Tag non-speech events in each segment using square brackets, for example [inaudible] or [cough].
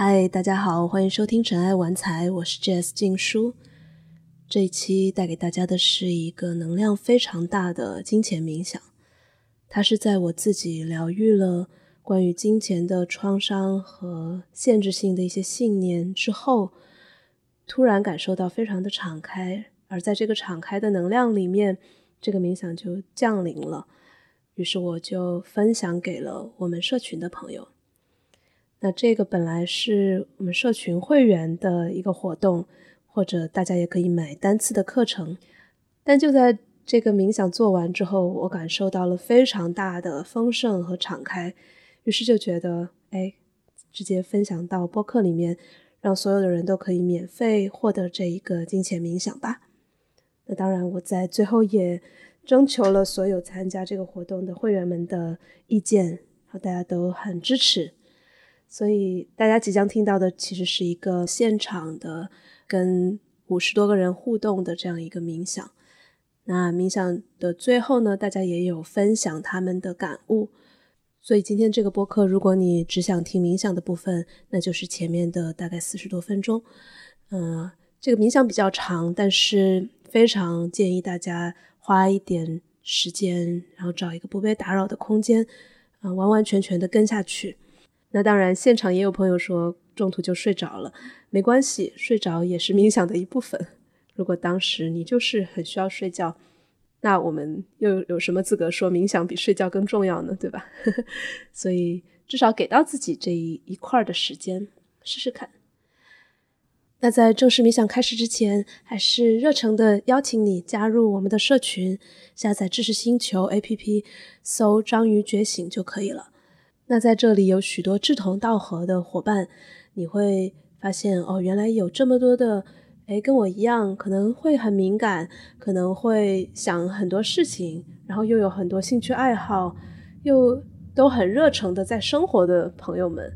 嗨，大家好，欢迎收听《尘埃玩财》，我是 Jazz 静书。这一期带给大家的是一个能量非常大的金钱冥想，它是在我自己疗愈了关于金钱的创伤和限制性的一些信念之后，突然感受到非常的敞开，而在这个敞开的能量里面，这个冥想就降临了。于是我就分享给了我们社群的朋友。那这个本来是我们社群会员的一个活动，或者大家也可以买单次的课程。但就在这个冥想做完之后，我感受到了非常大的丰盛和敞开，于是就觉得，哎，直接分享到播客里面，让所有的人都可以免费获得这一个金钱冥想吧。那当然，我在最后也征求了所有参加这个活动的会员们的意见，然后大家都很支持。所以大家即将听到的其实是一个现场的跟五十多个人互动的这样一个冥想。那冥想的最后呢，大家也有分享他们的感悟。所以今天这个播客，如果你只想听冥想的部分，那就是前面的大概四十多分钟。嗯，这个冥想比较长，但是非常建议大家花一点时间，然后找一个不被打扰的空间，嗯，完完全全的跟下去。那当然，现场也有朋友说中途就睡着了，没关系，睡着也是冥想的一部分。如果当时你就是很需要睡觉，那我们又有什么资格说冥想比睡觉更重要呢？对吧？[laughs] 所以至少给到自己这一一块的时间试试看。那在正式冥想开始之前，还是热诚的邀请你加入我们的社群，下载知识星球 APP，搜“章鱼觉醒”就可以了。那在这里有许多志同道合的伙伴，你会发现哦，原来有这么多的，哎，跟我一样，可能会很敏感，可能会想很多事情，然后又有很多兴趣爱好，又都很热诚的在生活的朋友们，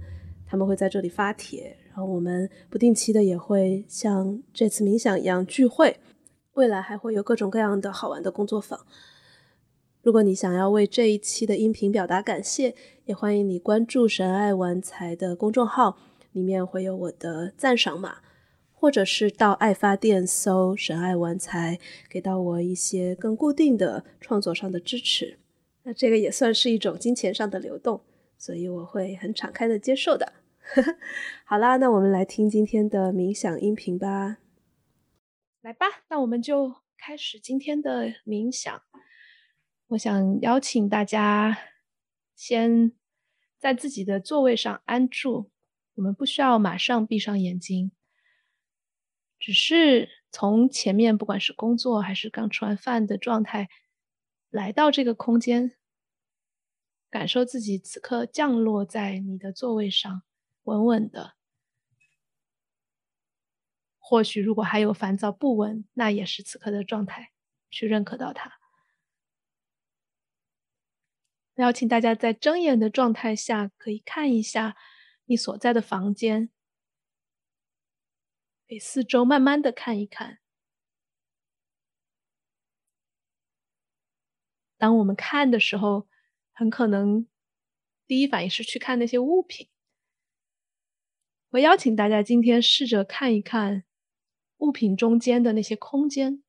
他们会在这里发帖，然后我们不定期的也会像这次冥想一样聚会，未来还会有各种各样的好玩的工作坊。如果你想要为这一期的音频表达感谢，也欢迎你关注“神爱玩财”的公众号，里面会有我的赞赏码，或者是到爱发电搜“神爱玩财”，给到我一些更固定的创作上的支持。那这个也算是一种金钱上的流动，所以我会很敞开的接受的。[laughs] 好啦，那我们来听今天的冥想音频吧。来吧，那我们就开始今天的冥想。我想邀请大家先在自己的座位上安住，我们不需要马上闭上眼睛，只是从前面不管是工作还是刚吃完饭的状态，来到这个空间，感受自己此刻降落在你的座位上，稳稳的。或许如果还有烦躁不稳，那也是此刻的状态，去认可到它。邀请大家在睁眼的状态下，可以看一下你所在的房间，给四周慢慢的看一看。当我们看的时候，很可能第一反应是去看那些物品。我邀请大家今天试着看一看物品中间的那些空间。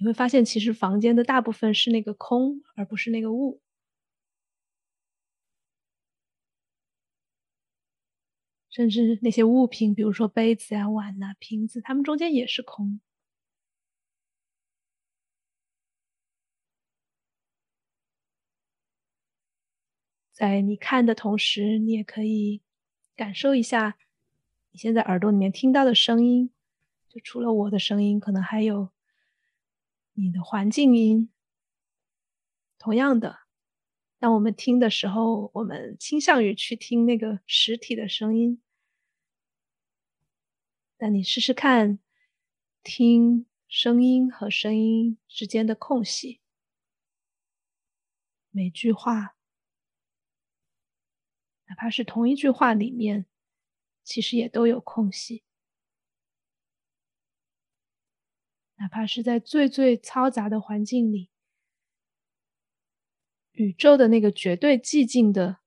你会发现，其实房间的大部分是那个空，而不是那个物。甚至那些物品，比如说杯子呀、碗呐、瓶子，它们中间也是空。在你看的同时，你也可以感受一下你现在耳朵里面听到的声音。就除了我的声音，可能还有。你的环境音，同样的，当我们听的时候，我们倾向于去听那个实体的声音。但你试试看，听声音和声音之间的空隙，每句话，哪怕是同一句话里面，其实也都有空隙。哪怕是在最最嘈杂的环境里，宇宙的那个绝对寂静的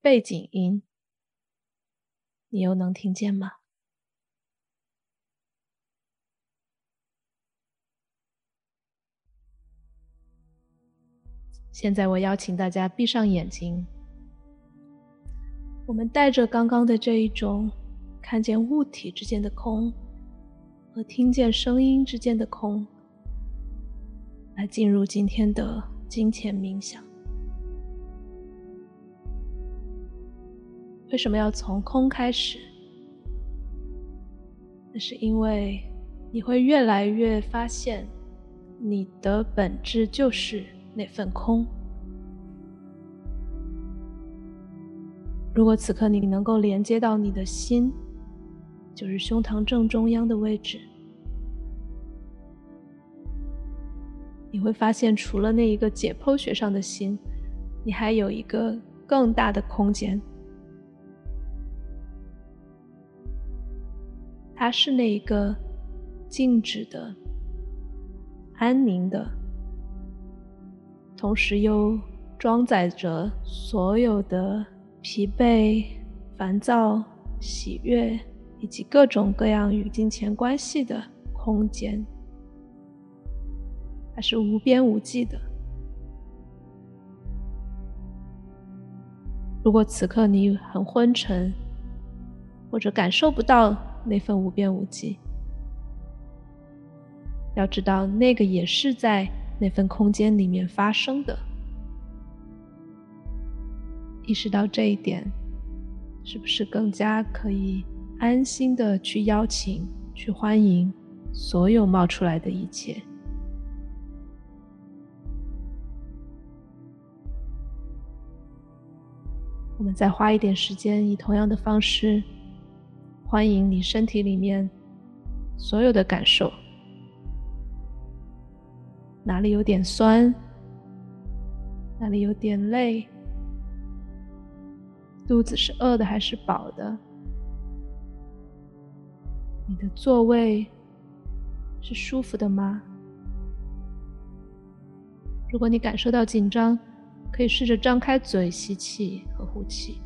背景音，你又能听见吗？现在我邀请大家闭上眼睛，我们带着刚刚的这一种看见物体之间的空和听见声音之间的空，来进入今天的金钱冥想。为什么要从空开始？那是因为你会越来越发现，你的本质就是。那份空。如果此刻你能够连接到你的心，就是胸膛正中央的位置，你会发现，除了那一个解剖学上的心，你还有一个更大的空间。它是那一个静止的、安宁的。同时又装载着所有的疲惫、烦躁、喜悦，以及各种各样与金钱关系的空间，是无边无际的。如果此刻你很昏沉，或者感受不到那份无边无际，要知道那个也是在。那份空间里面发生的，意识到这一点，是不是更加可以安心的去邀请、去欢迎所有冒出来的一切？我们再花一点时间，以同样的方式，欢迎你身体里面所有的感受。哪里有点酸？哪里有点累？肚子是饿的还是饱的？你的座位是舒服的吗？如果你感受到紧张，可以试着张开嘴吸气和呼气，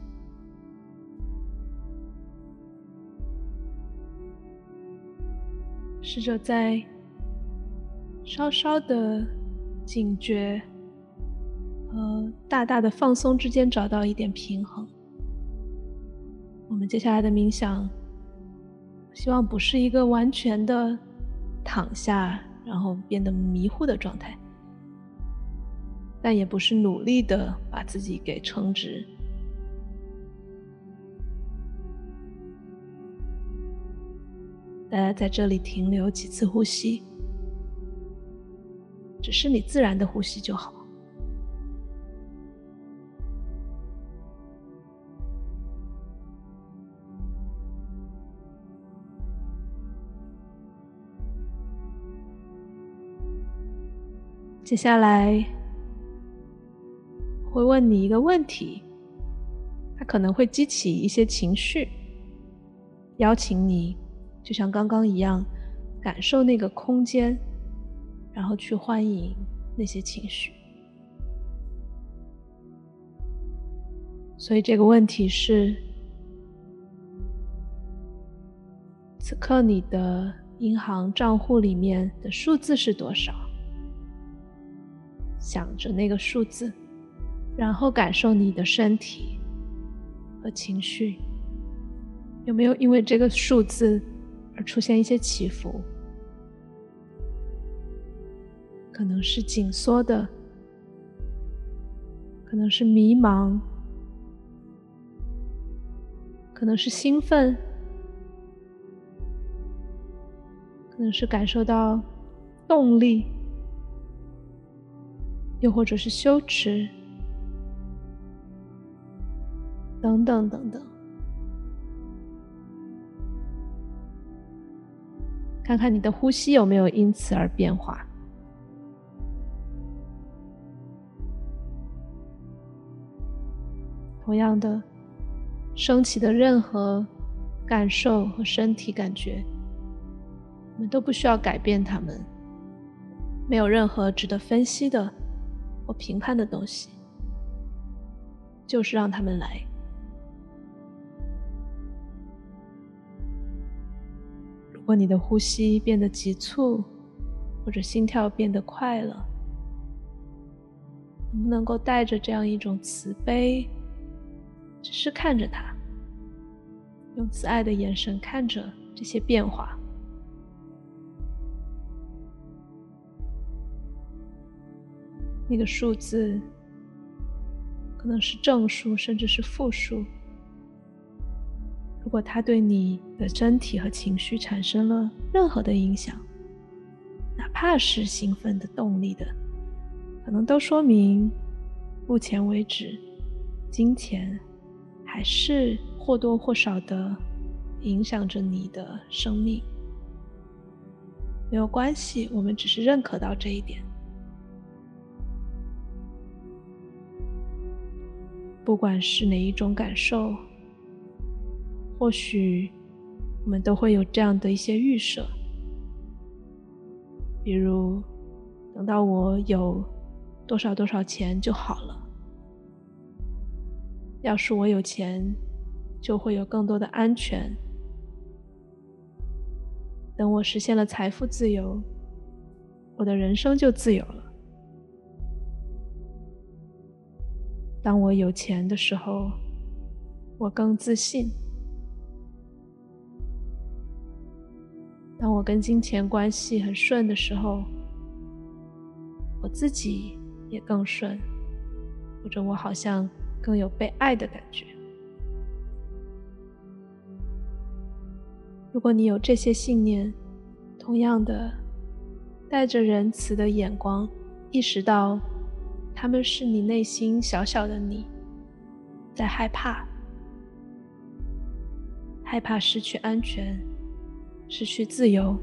试着在。稍稍的警觉和大大的放松之间找到一点平衡。我们接下来的冥想，希望不是一个完全的躺下，然后变得迷糊的状态，但也不是努力的把自己给撑直。大家在这里停留几次呼吸。只是你自然的呼吸就好。接下来会问你一个问题，它可能会激起一些情绪，邀请你就像刚刚一样，感受那个空间。然后去欢迎那些情绪，所以这个问题是：此刻你的银行账户里面的数字是多少？想着那个数字，然后感受你的身体和情绪，有没有因为这个数字而出现一些起伏？可能是紧缩的，可能是迷茫，可能是兴奋，可能是感受到动力，又或者是羞耻，等等等等。看看你的呼吸有没有因此而变化。同样的，升起的任何感受和身体感觉，我们都不需要改变它们，没有任何值得分析的或评判的东西，就是让他们来。如果你的呼吸变得急促，或者心跳变得快了，能不能够带着这样一种慈悲，只是看着它，用慈爱的眼神看着这些变化？那个数字可能是正数，甚至是负数。如果它对你的身体和情绪产生了任何的影响，哪怕是兴奋的、动力的，可能都说明目前为止，金钱还是或多或少的影响着你的生命。没有关系，我们只是认可到这一点。不管是哪一种感受。或许我们都会有这样的一些预设，比如等到我有多少多少钱就好了。要是我有钱，就会有更多的安全。等我实现了财富自由，我的人生就自由了。当我有钱的时候，我更自信。当我跟金钱关系很顺的时候，我自己也更顺，或者我好像更有被爱的感觉。如果你有这些信念，同样的，带着仁慈的眼光，意识到他们是你内心小小的你在害怕，害怕失去安全。失去自由，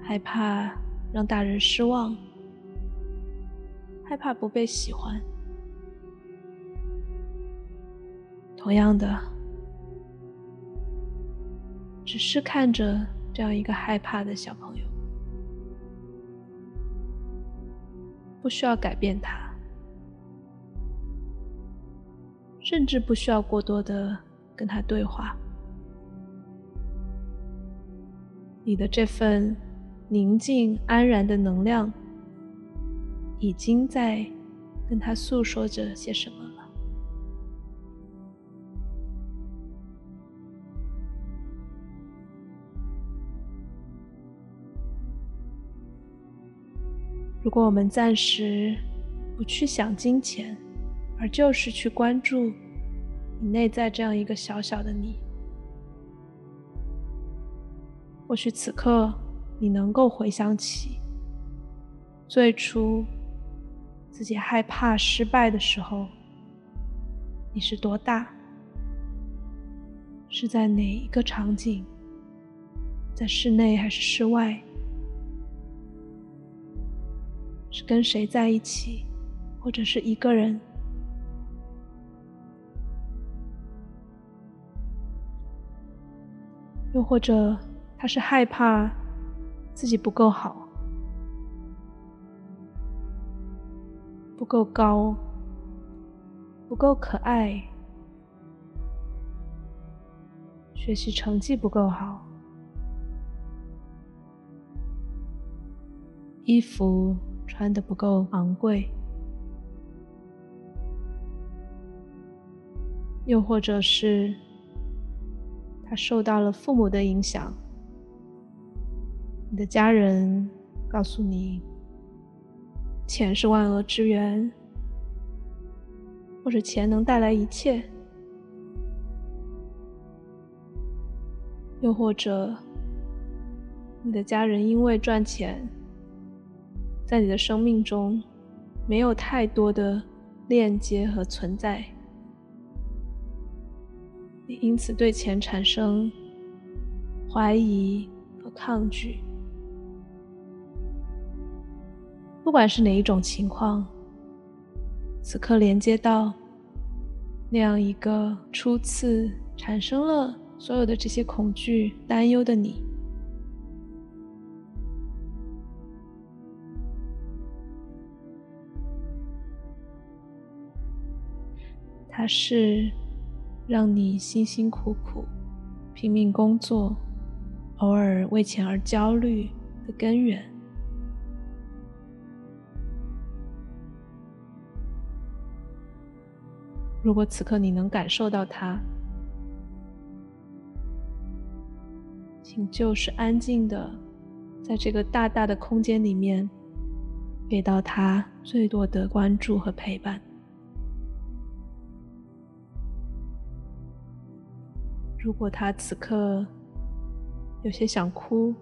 害怕让大人失望，害怕不被喜欢。同样的，只是看着这样一个害怕的小朋友，不需要改变他，甚至不需要过多的跟他对话。你的这份宁静安然的能量，已经在跟他诉说着些什么了。如果我们暂时不去想金钱，而就是去关注你内在这样一个小小的你。或许此刻你能够回想起最初自己害怕失败的时候，你是多大？是在哪一个场景？在室内还是室外？是跟谁在一起，或者是一个人？又或者？他是害怕自己不够好，不够高，不够可爱，学习成绩不够好，衣服穿的不够昂贵，又或者是他受到了父母的影响。你的家人告诉你，钱是万恶之源，或者钱能带来一切，又或者你的家人因为赚钱，在你的生命中没有太多的链接和存在，你因此对钱产生怀疑和抗拒。不管是哪一种情况，此刻连接到那样一个初次产生了所有的这些恐惧、担忧的你，它是让你辛辛苦苦拼命工作、偶尔为钱而焦虑的根源。如果此刻你能感受到它，请就是安静的，在这个大大的空间里面，给到他最多的关注和陪伴。如果他此刻有些想哭，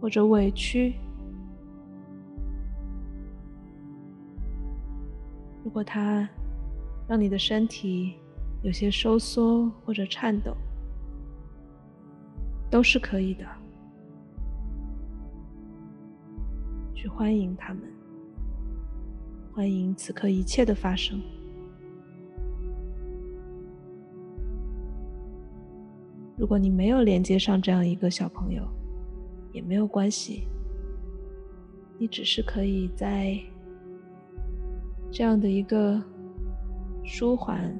或者委屈，如果他让你的身体有些收缩或者颤抖，都是可以的。去欢迎他们，欢迎此刻一切的发生。如果你没有连接上这样一个小朋友，也没有关系，你只是可以在这样的一个舒缓、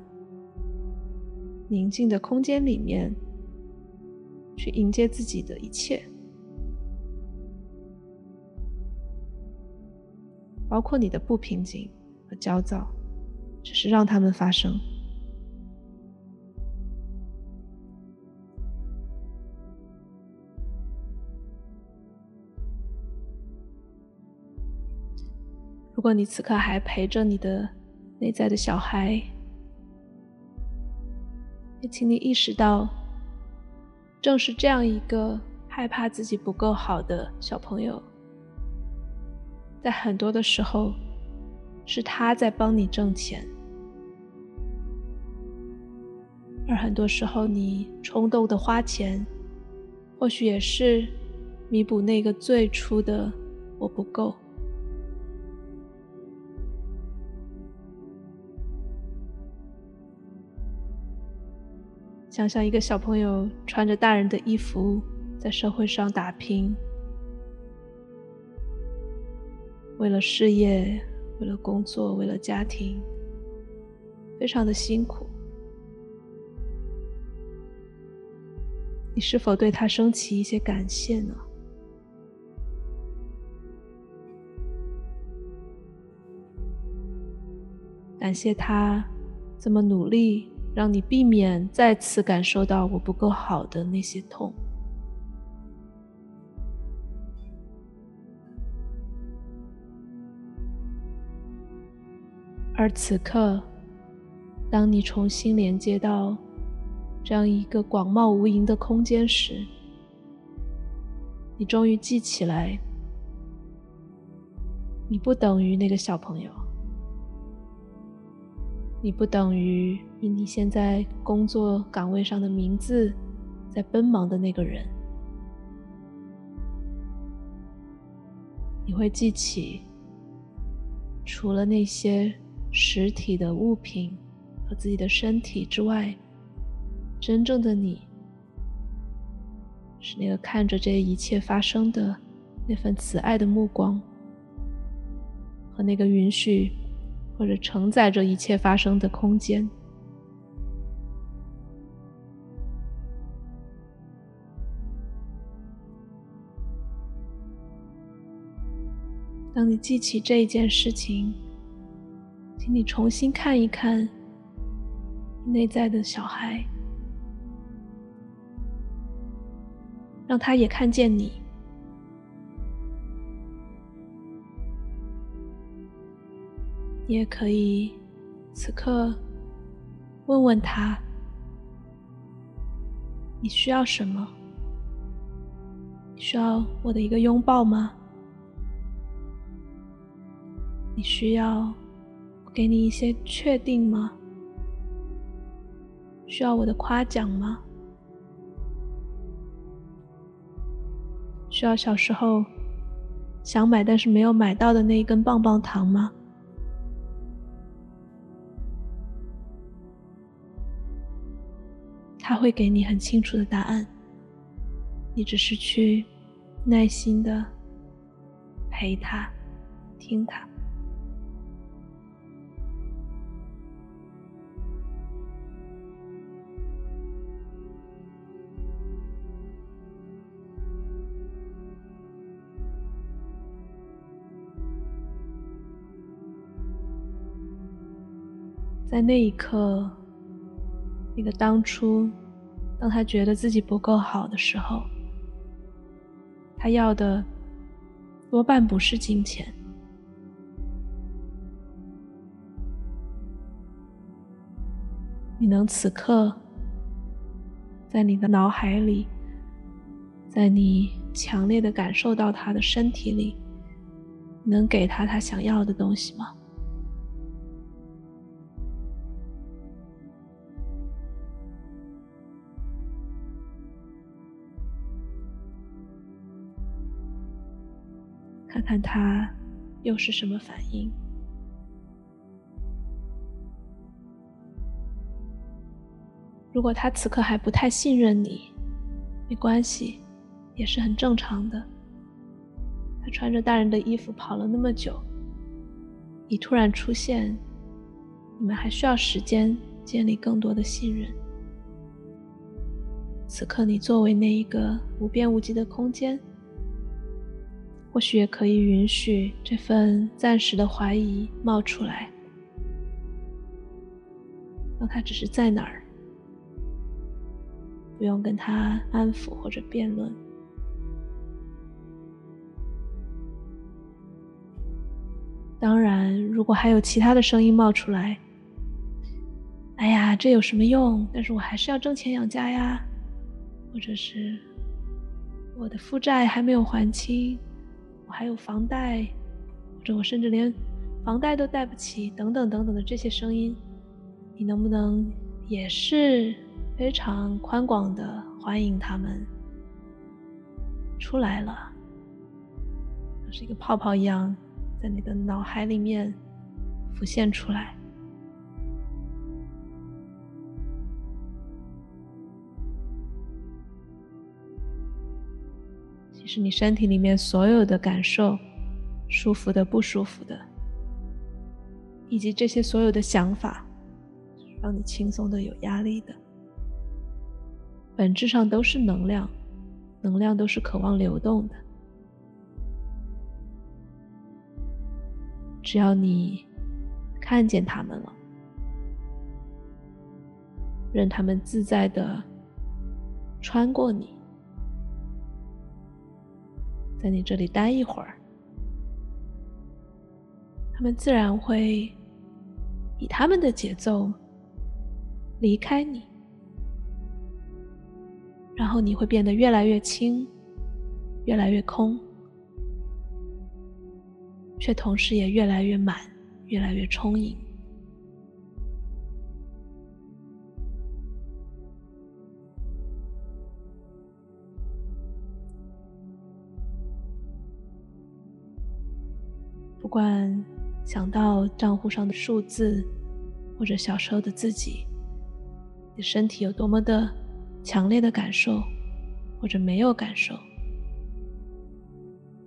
宁静的空间里面，去迎接自己的一切，包括你的不平静和焦躁，只是让他们发生。如果你此刻还陪着你的内在的小孩，也请你意识到，正是这样一个害怕自己不够好的小朋友，在很多的时候，是他在帮你挣钱，而很多时候你冲动的花钱，或许也是弥补那个最初的我不够。想象一个小朋友穿着大人的衣服，在社会上打拼，为了事业，为了工作，为了家庭，非常的辛苦。你是否对他升起一些感谢呢？感谢他这么努力。让你避免再次感受到我不够好的那些痛，而此刻，当你重新连接到这样一个广袤无垠的空间时，你终于记起来，你不等于那个小朋友。你不等于以你现在工作岗位上的名字在奔忙的那个人。你会记起，除了那些实体的物品和自己的身体之外，真正的你，是那个看着这一切发生的那份慈爱的目光，和那个允许。或者承载着一切发生的空间。当你记起这一件事情，请你重新看一看内在的小孩，让他也看见你。你也可以此刻问问他：你需要什么？你需要我的一个拥抱吗？你需要我给你一些确定吗？需要我的夸奖吗？需要小时候想买但是没有买到的那一根棒棒糖吗？他会给你很清楚的答案。你只是去耐心的陪他听他。在那一刻你的当初当他觉得自己不够好的时候，他要的多半不是金钱。你能此刻在你的脑海里，在你强烈的感受到他的身体里，能给他他想要的东西吗？看他又是什么反应。如果他此刻还不太信任你，没关系，也是很正常的。他穿着大人的衣服跑了那么久，你突然出现，你们还需要时间建立更多的信任。此刻你作为那一个无边无际的空间。或许也可以允许这份暂时的怀疑冒出来，让他只是在哪儿，不用跟他安抚或者辩论。当然，如果还有其他的声音冒出来，哎呀，这有什么用？但是我还是要挣钱养家呀，或者是我的负债还没有还清。还有房贷，或者我甚至连房贷都贷不起，等等等等的这些声音，你能不能也是非常宽广的欢迎他们出来了，是一个泡泡一样，在你的脑海里面浮现出来。是你身体里面所有的感受，舒服的、不舒服的，以及这些所有的想法，让你轻松的、有压力的，本质上都是能量，能量都是渴望流动的。只要你看见他们了，任他们自在的穿过你。在你这里待一会儿，他们自然会以他们的节奏离开你，然后你会变得越来越轻，越来越空，却同时也越来越满，越来越充盈。不管想到账户上的数字，或者小时候的自己，你身体有多么的强烈的感受，或者没有感受，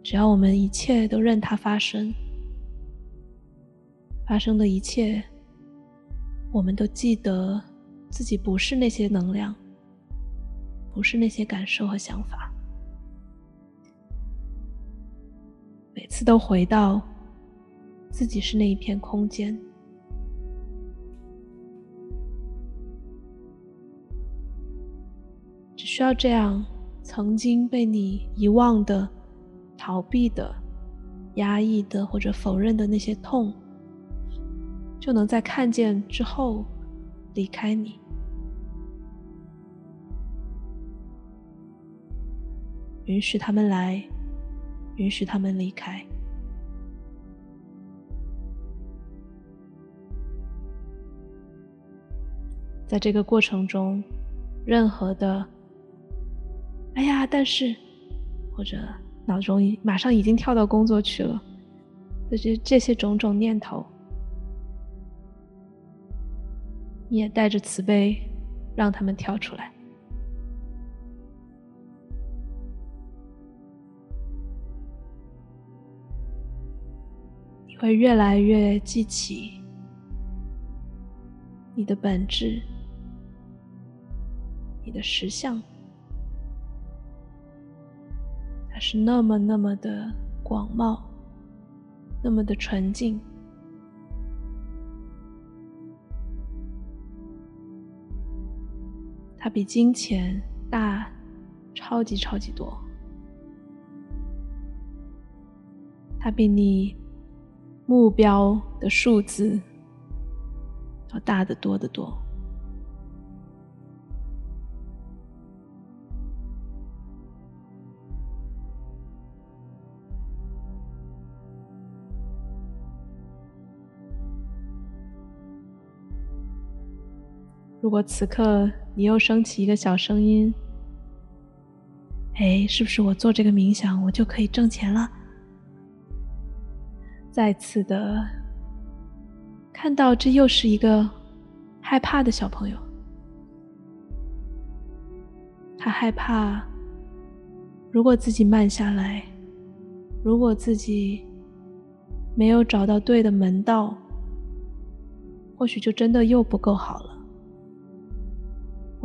只要我们一切都任它发生，发生的一切，我们都记得自己不是那些能量，不是那些感受和想法，每次都回到。自己是那一片空间，只需要这样，曾经被你遗忘的、逃避的、压抑的或者否认的那些痛，就能在看见之后离开你，允许他们来，允许他们离开。在这个过程中，任何的“哎呀，但是”或者脑中马上已经跳到工作去了这些这些种种念头，你也带着慈悲，让他们跳出来。你会越来越记起你的本质。的实像它是那么那么的广袤那么的纯净。它比金钱大超级超级多。它比你目标的数字要大得多得多。如果此刻你又升起一个小声音，哎，是不是我做这个冥想，我就可以挣钱了？再次的看到，这又是一个害怕的小朋友，他害怕，如果自己慢下来，如果自己没有找到对的门道，或许就真的又不够好了。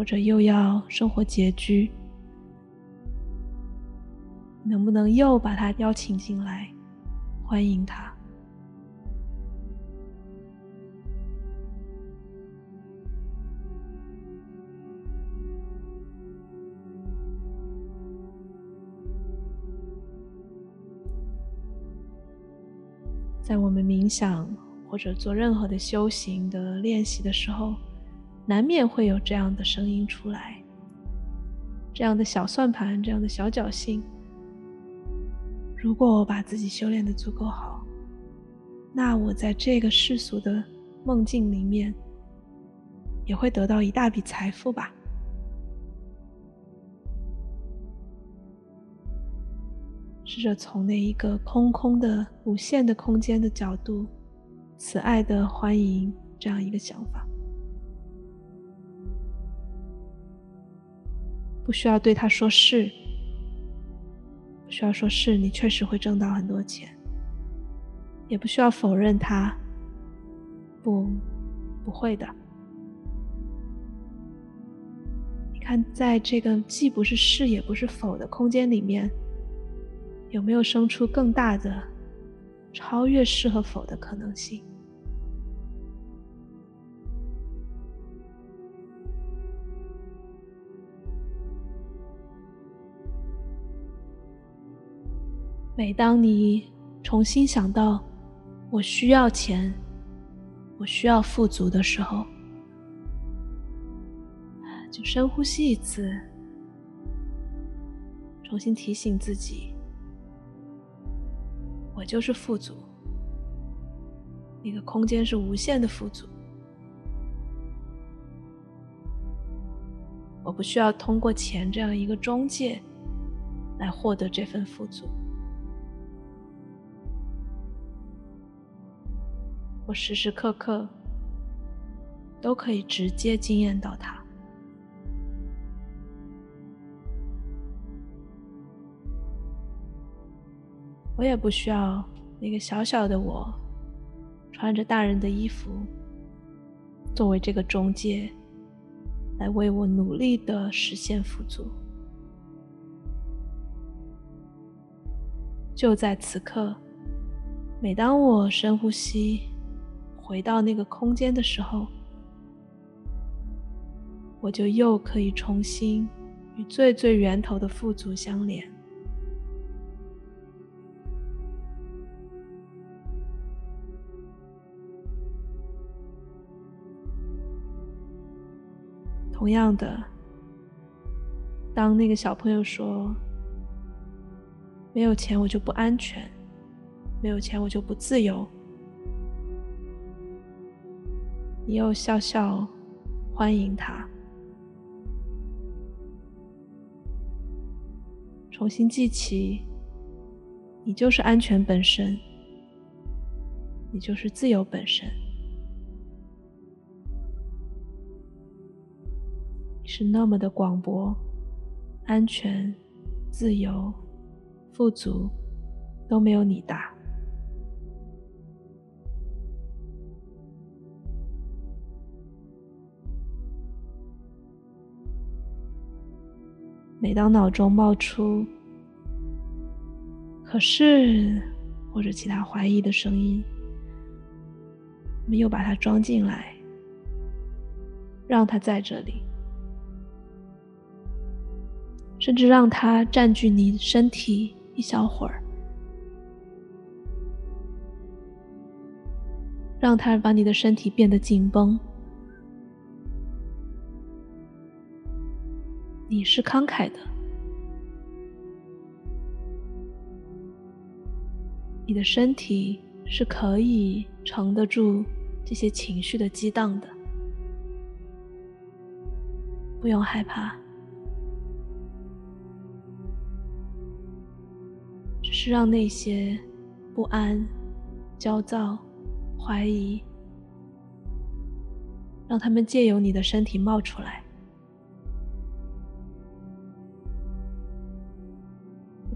或者又要生活拮据，能不能又把他邀请进来，欢迎他？在我们冥想或者做任何的修行的练习的时候。难免会有这样的声音出来，这样的小算盘，这样的小侥幸。如果我把自己修炼的足够好，那我在这个世俗的梦境里面，也会得到一大笔财富吧。试着从那一个空空的、无限的空间的角度，慈爱的欢迎这样一个想法。不需要对他说是，不需要说是你确实会挣到很多钱，也不需要否认他，不，不会的。你看，在这个既不是是也不是否的空间里面，有没有生出更大的、超越是和否的可能性？每当你重新想到我需要钱，我需要富足的时候，就深呼吸一次，重新提醒自己：我就是富足，那个空间是无限的富足，我不需要通过钱这样一个中介来获得这份富足。我时时刻刻都可以直接惊艳到他，我也不需要那个小小的我，穿着大人的衣服，作为这个中介，来为我努力的实现富足。就在此刻，每当我深呼吸。回到那个空间的时候，我就又可以重新与最最源头的富足相连。同样的，当那个小朋友说：“没有钱我就不安全，没有钱我就不自由。”你又笑笑欢迎他，重新记起，你就是安全本身，你就是自由本身，你是那么的广博、安全、自由、富足，都没有你大。每当脑中冒出“可是”或者其他怀疑的声音，我们又把它装进来，让它在这里，甚至让它占据你身体一小会儿，让它把你的身体变得紧绷。你是慷慨的，你的身体是可以承得住这些情绪的激荡的，不用害怕。只是让那些不安、焦躁、怀疑，让他们借由你的身体冒出来。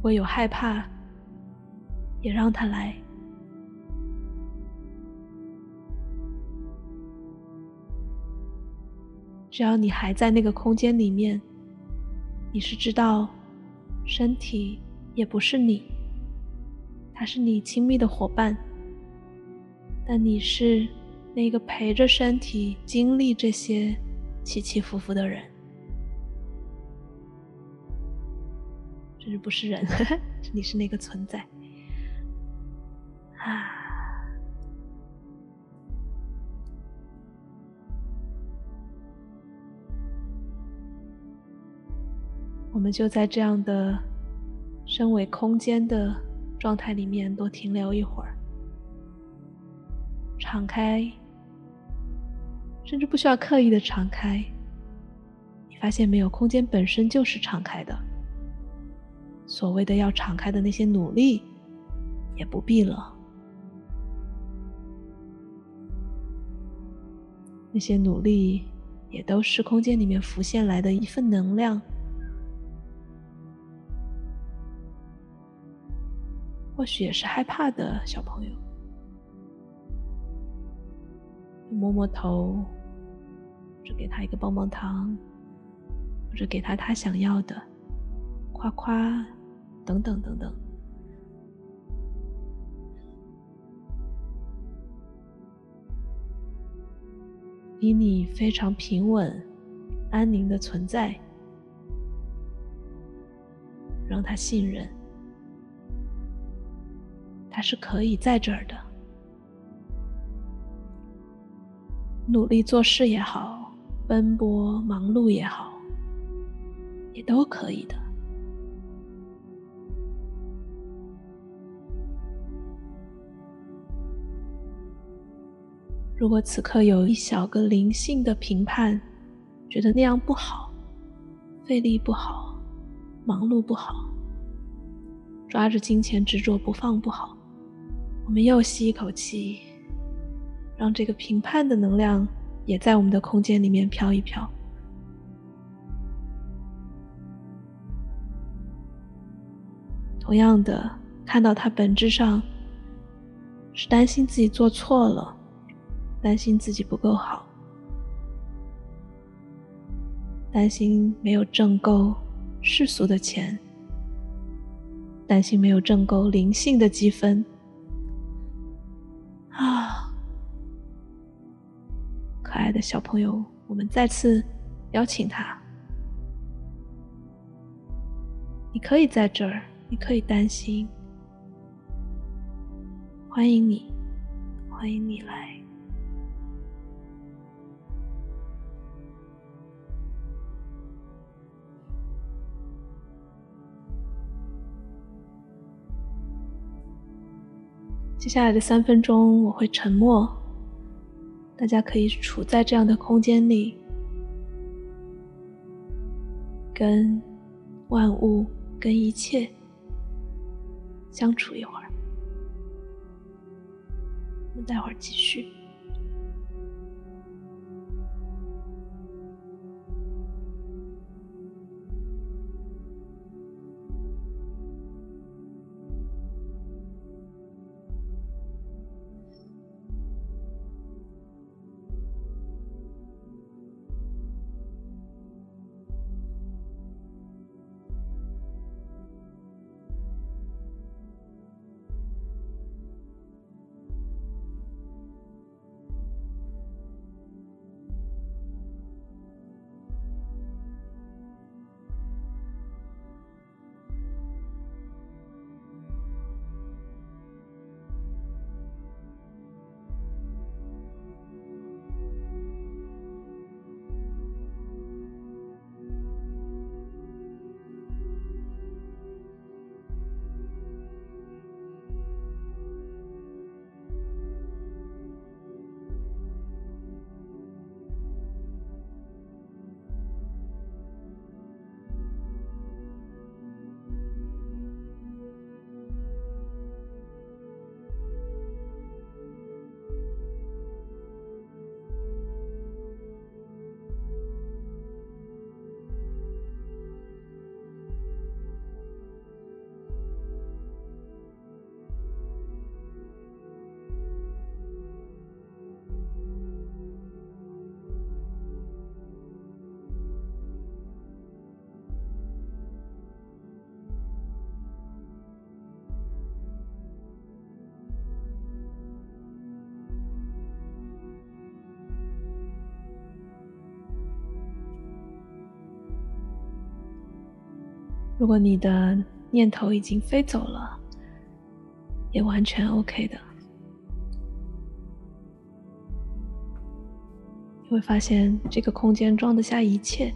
果有害怕，也让他来。只要你还在那个空间里面，你是知道，身体也不是你。他是你亲密的伙伴，但你是那个陪着身体经历这些起起伏伏的人，不是人，[laughs] 你是那个存在啊！我们就在这样的身为空间的。状态里面多停留一会儿，敞开，甚至不需要刻意的敞开。你发现没有，空间本身就是敞开的。所谓的要敞开的那些努力，也不必了。那些努力，也都是空间里面浮现来的一份能量。或许也是害怕的小朋友，摸摸头，或者给他一个棒棒糖，或者给他他想要的，夸夸，等等等等。以你非常平稳、安宁的存在，让他信任。他是可以在这儿的，努力做事也好，奔波忙碌也好，也都可以的。如果此刻有一小个灵性的评判，觉得那样不好，费力不好，忙碌不好，抓着金钱执着不放不好。我们又吸一口气，让这个评判的能量也在我们的空间里面飘一飘。同样的，看到它本质上是担心自己做错了，担心自己不够好，担心没有挣够世俗的钱，担心没有挣够灵性的积分。啊可爱的小朋友，我们再次邀请他。你可以在这儿，你可以担心。欢迎你，欢迎你来。接下来的三分钟，我会沉默。大家可以处在这样的空间里，跟万物、跟一切相处一会儿。我们待会儿继续。如果你的念头已经飞走了，也完全 OK 的。你会发现这个空间装得下一切。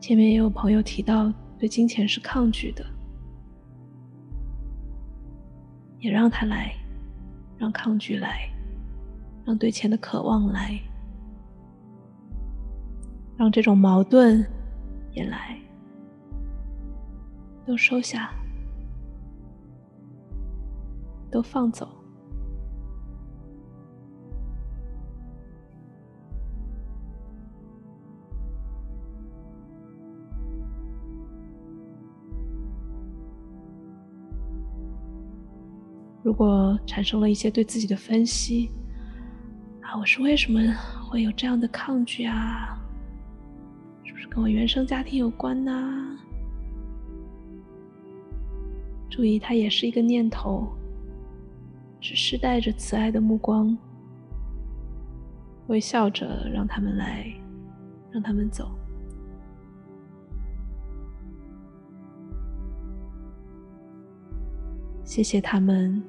前面也有朋友提到，对金钱是抗拒的，也让他来，让抗拒来，让对钱的渴望来，让这种矛盾也来，都收下，都放走。如果产生了一些对自己的分析，我是为什么会有这样的抗拒啊？是不是跟我原生家庭有关呢？注意，它也是一个念头，只是带着慈爱的目光，微笑着让他们来，让他们走。谢谢他们。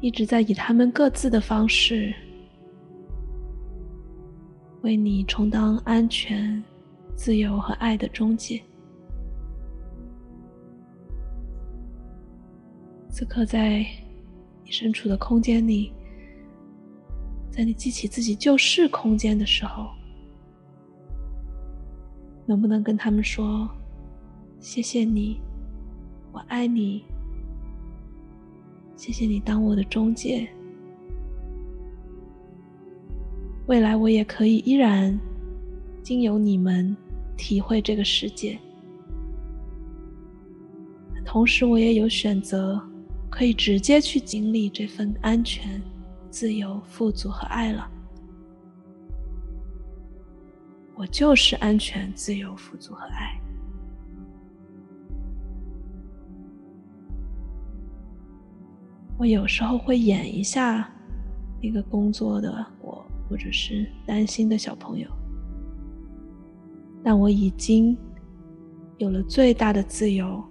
一直在以他们各自的方式为你充当安全、自由和爱的中介。此刻，在你身处的空间里，在你记起自己旧世空间的时候，能不能跟他们说：“谢谢你，我爱你。”谢谢你当我的中介，未来我也可以依然经由你们体会这个世界，同时我也有选择，可以直接去经历这份安全、自由、富足和爱了。我就是安全、自由、富足和爱。我有时候会演一下那个工作的我，或者是担心的小朋友，但我已经有了最大的自由，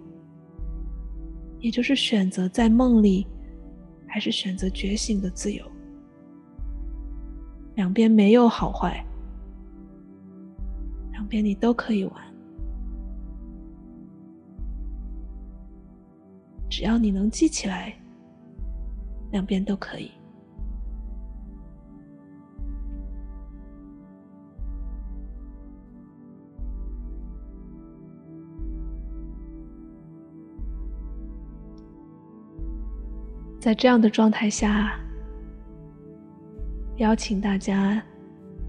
也就是选择在梦里，还是选择觉醒的自由。两边没有好坏，两边你都可以玩，只要你能记起来。两边都可以。在这样的状态下，邀请大家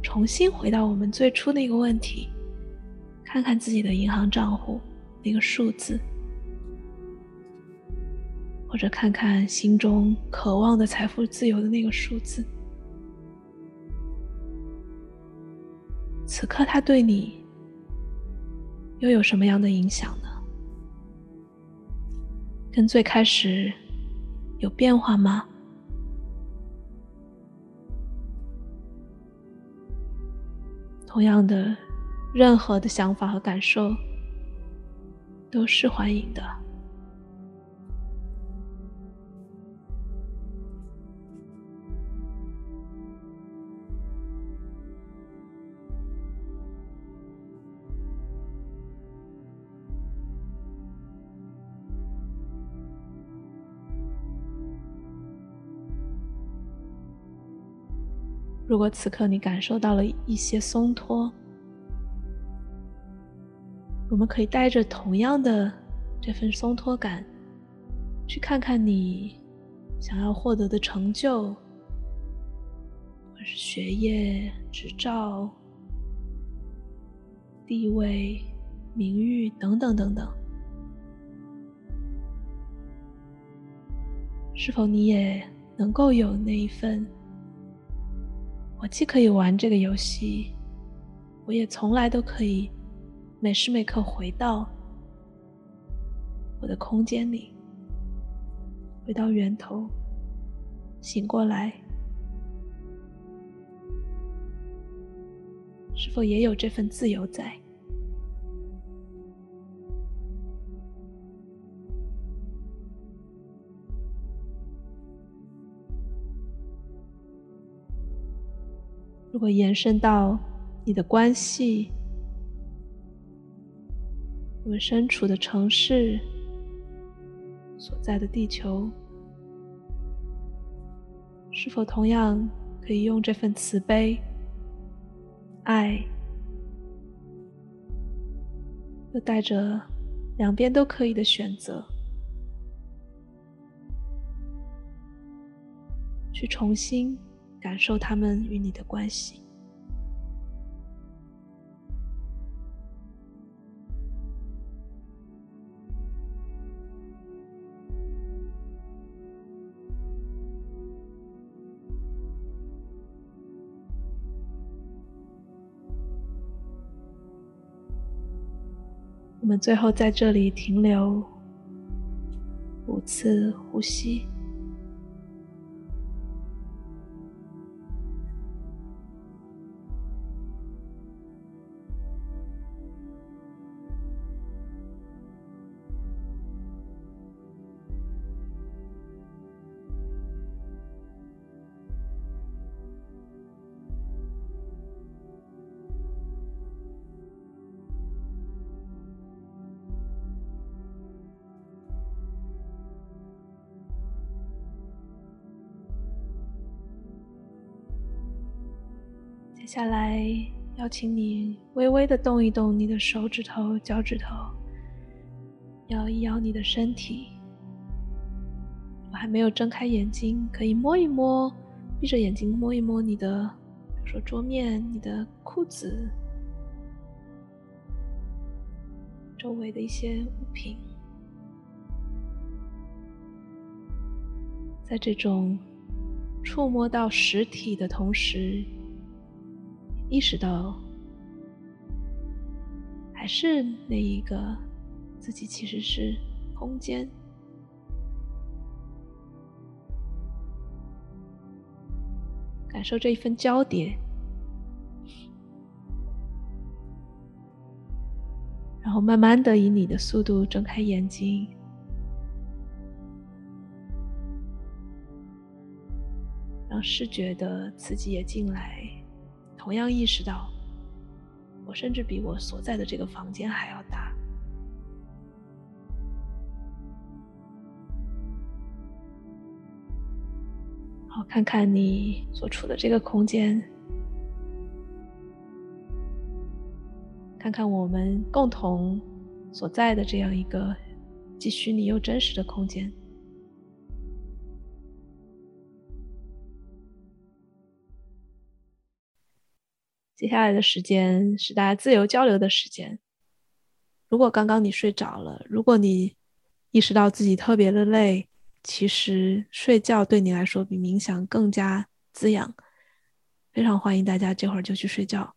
重新回到我们最初那个问题，看看自己的银行账户那个数字。或者看看心中渴望的财富自由的那个数字，此刻它对你又有什么样的影响呢？跟最开始有变化吗？同样的，任何的想法和感受都是欢迎的。如果此刻你感受到了一些松脱，我们可以带着同样的这份松脱感，去看看你想要获得的成就，或是学业、执照、地位、名誉等等等等，是否你也能够有那一份？我既可以玩这个游戏，我也从来都可以每时每刻回到我的空间里，回到源头，醒过来，是否也有这份自由在？如果延伸到你的关系，我们身处的城市，所在的地球，是否同样可以用这份慈悲、爱，又带着两边都可以的选择，去重新？感受他们与你的关系。我们最后在这里停留五次呼吸。下来，邀请你微微的动一动你的手指头、脚趾头，摇一摇你的身体。我还没有睁开眼睛，可以摸一摸，闭着眼睛摸一摸你的，比如说桌面、你的裤子周围的一些物品，在这种触摸到实体的同时。意识到，还是那一个自己其实是空间，感受这一份交叠，然后慢慢的以你的速度睁开眼睛，让视觉的刺激也进来。同样意识到，我甚至比我所在的这个房间还要大。好，看看你所处的这个空间，看看我们共同所在的这样一个既虚拟又真实的空间。接下来的时间是大家自由交流的时间。如果刚刚你睡着了，如果你意识到自己特别的累，其实睡觉对你来说比冥想更加滋养。非常欢迎大家这会儿就去睡觉。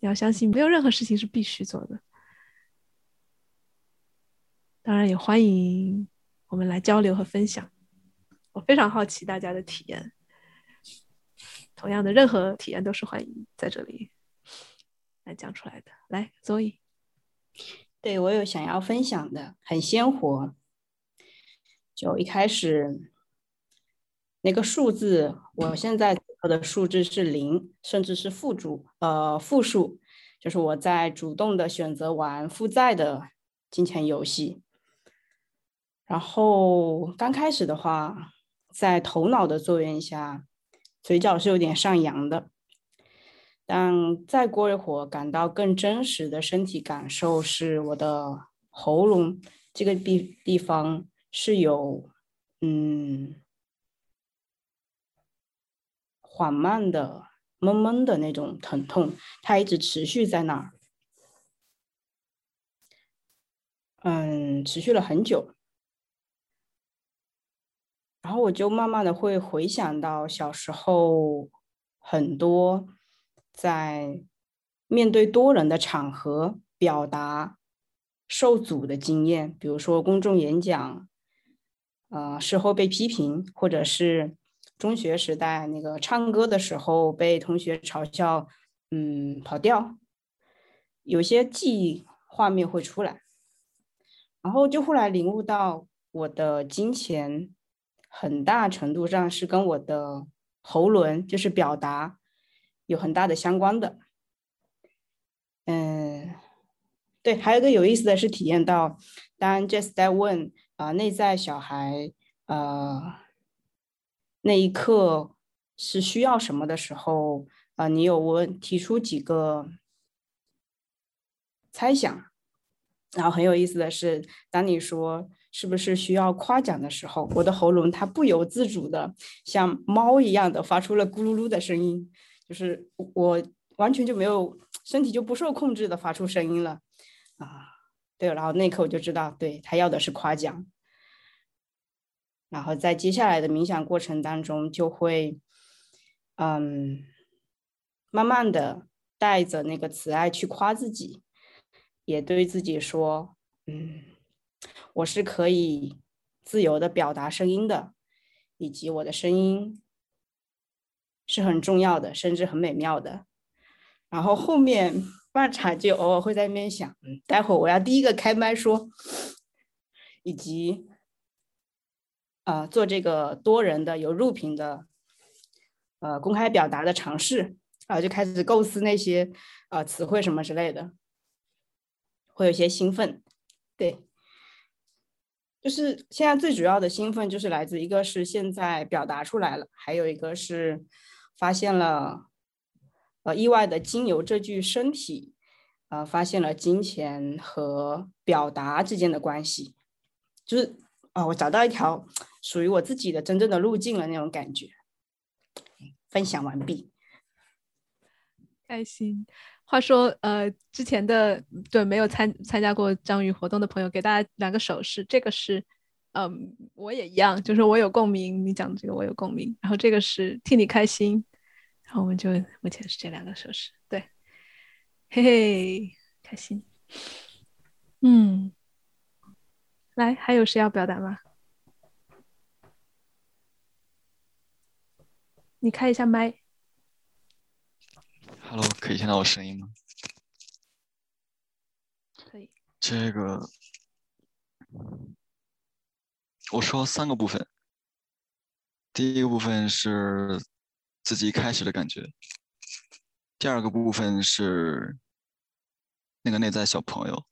你要相信，没有任何事情是必须做的。当然，也欢迎我们来交流和分享。我非常好奇大家的体验。同样的，任何体验都是欢迎在这里来讲出来的。来，Zoe，对我有想要分享的，很鲜活。就一开始那个数字，我现在的数字是零，甚至是负数，呃，负数，就是我在主动的选择玩负债的金钱游戏。然后刚开始的话，在头脑的作用下。嘴角是有点上扬的，但再过一会儿，感到更真实的身体感受是我的喉咙这个地地方是有嗯缓慢的闷闷的那种疼痛，它一直持续在那儿，嗯，持续了很久。然后我就慢慢的会回想到小时候很多在面对多人的场合表达受阻的经验，比如说公众演讲，呃，事后被批评，或者是中学时代那个唱歌的时候被同学嘲笑，嗯，跑调，有些记忆画面会出来，然后就后来领悟到我的金钱很大程度上是跟我的喉轮，就是表达有很大的相关的。嗯，对，还有一个有意思的是体验到，当 Jess 在问啊内在小孩，呃。那一刻是需要什么的时候啊？你有问提出几个猜想，然后很有意思的是，当你说是不是需要夸奖的时候，我的喉咙它不由自主的像猫一样的发出了咕噜噜的声音，就是我完全就没有身体就不受控制的发出声音了啊！对，然后那一刻我就知道，对他要的是夸奖。然后在接下来的冥想过程当中，就会，嗯，慢慢的带着那个慈爱去夸自己，也对自己说，嗯，我是可以自由的表达声音的，以及我的声音是很重要的，甚至很美妙的。然后后面半场就偶尔会在那边想，待会我要第一个开麦说，以及。呃，做这个多人的有录屏的，呃，公开表达的尝试，啊，就开始构思那些呃词汇什么之类的，会有些兴奋，对，就是现在最主要的兴奋就是来自一个是现在表达出来了，还有一个是发现了，呃，意外的经由这具身体，呃，发现了金钱和表达之间的关系，就是啊，我找到一条。属于我自己的真正的路径了那种感觉，分享完毕，开心。话说，呃，之前的对没有参参加过章鱼活动的朋友，给大家两个手势。这个是，嗯，我也一样，就是我有共鸣。你讲的这个我有共鸣。然后这个是替你开心。然后我们就目前是这两个手势，对，嘿嘿，开心。嗯，来，还有谁要表达吗？你开一下麦。Hello，可以听到我声音吗？可以。这个，我说三个部分。第一个部分是自己一开始的感觉。第二个部分是那个内在小朋友。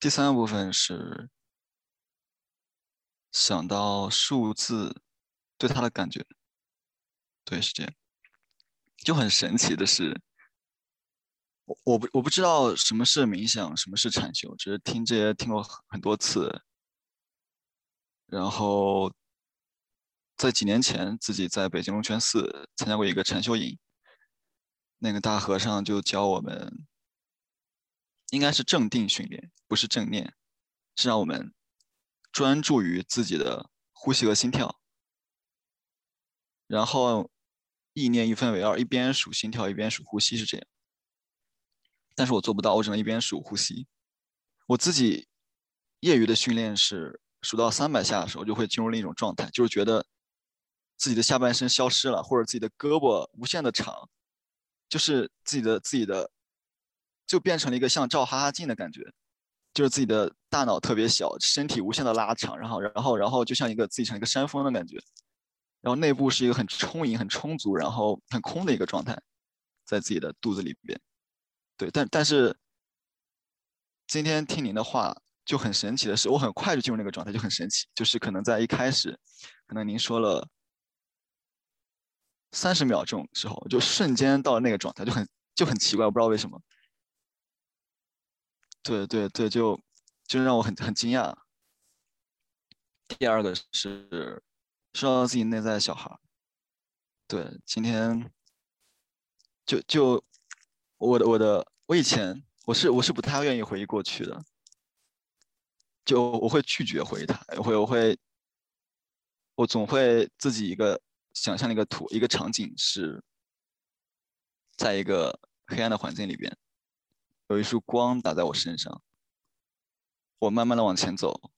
第三个部分是想到数字对他的感觉。对，是这样。就很神奇的是，我我不我不知道什么是冥想，什么是禅修，只是听这些听过很多次。然后在几年前，自己在北京龙泉寺参加过一个禅修营，那个大和尚就教我们，应该是正定训练，不是正念，是让我们专注于自己的呼吸和心跳，然后。意念一分为二，一边数心跳，一边数呼吸，是这样。但是我做不到，我只能一边数呼吸。我自己业余的训练是数到三百下的时候，就会进入另一种状态，就是觉得自己的下半身消失了，或者自己的胳膊无限的长，就是自己的自己的就变成了一个像照哈哈镜的感觉，就是自己的大脑特别小，身体无限的拉长，然后然后然后就像一个自己成一个山峰的感觉。然后内部是一个很充盈、很充足，然后很空的一个状态，在自己的肚子里边。对，但但是今天听您的话就很神奇的是，我很快就进入那个状态，就很神奇。就是可能在一开始，可能您说了三十秒钟时候，就瞬间到了那个状态，就很就很奇怪，我不知道为什么。对对对，就就让我很很惊讶。第二个是。说到自己内在的小孩，对，今天就就我的我的我以前我是我是不太愿意回忆过去的，就我会拒绝回忆他，我会我会我总会自己一个想象一个图一个场景是，在一个黑暗的环境里边，有一束光打在我身上，我慢慢的往前走，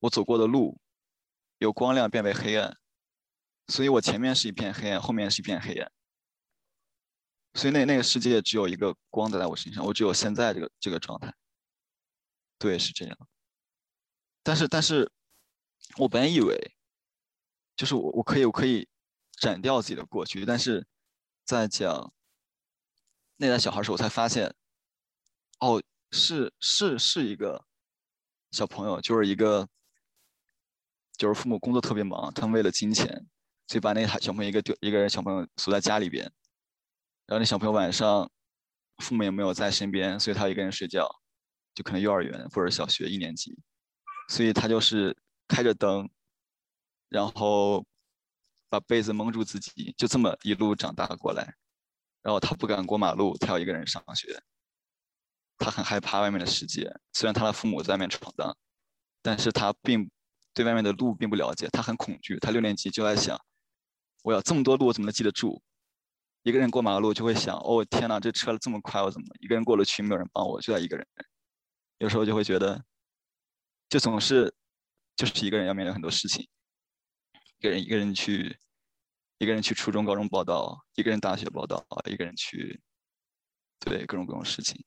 我走过的路。由光亮变为黑暗，所以我前面是一片黑暗，后面是一片黑暗。所以那那个世界只有一个光在我身上，我只有现在这个这个状态。对，是这样。但是但是，我本以为，就是我我可以我可以斩掉自己的过去，但是在讲那代小孩时，我才发现，哦，是是是一个小朋友，就是一个就是父母工作特别忙，他们为了金钱，所以把那孩小朋友一个丢一个人小朋友锁在家里边。然后那小朋友晚上，父母也没有在身边，所以他一个人睡觉，就可能幼儿园或者小学一年级，所以他就是开着灯，然后把被子蒙住自己，就这么一路长大过来。然后他不敢过马路，他要一个人上学。他很害怕外面的世界，虽然他的父母在外面闯荡，但是他并对外面的路并不了解，他很恐惧。他六年级就在想，我要这么多路，我怎么能记得住？一个人过马路就会想，哦天哪，这车这么快，我怎么一个人过了去，没有人帮我，就在一个人。有时候就会觉得，就总是就是一个人要面对很多事情，一个人一个人去，一个人去初中、高中报道，一个人大学报道，一个人去，对各种各种事情。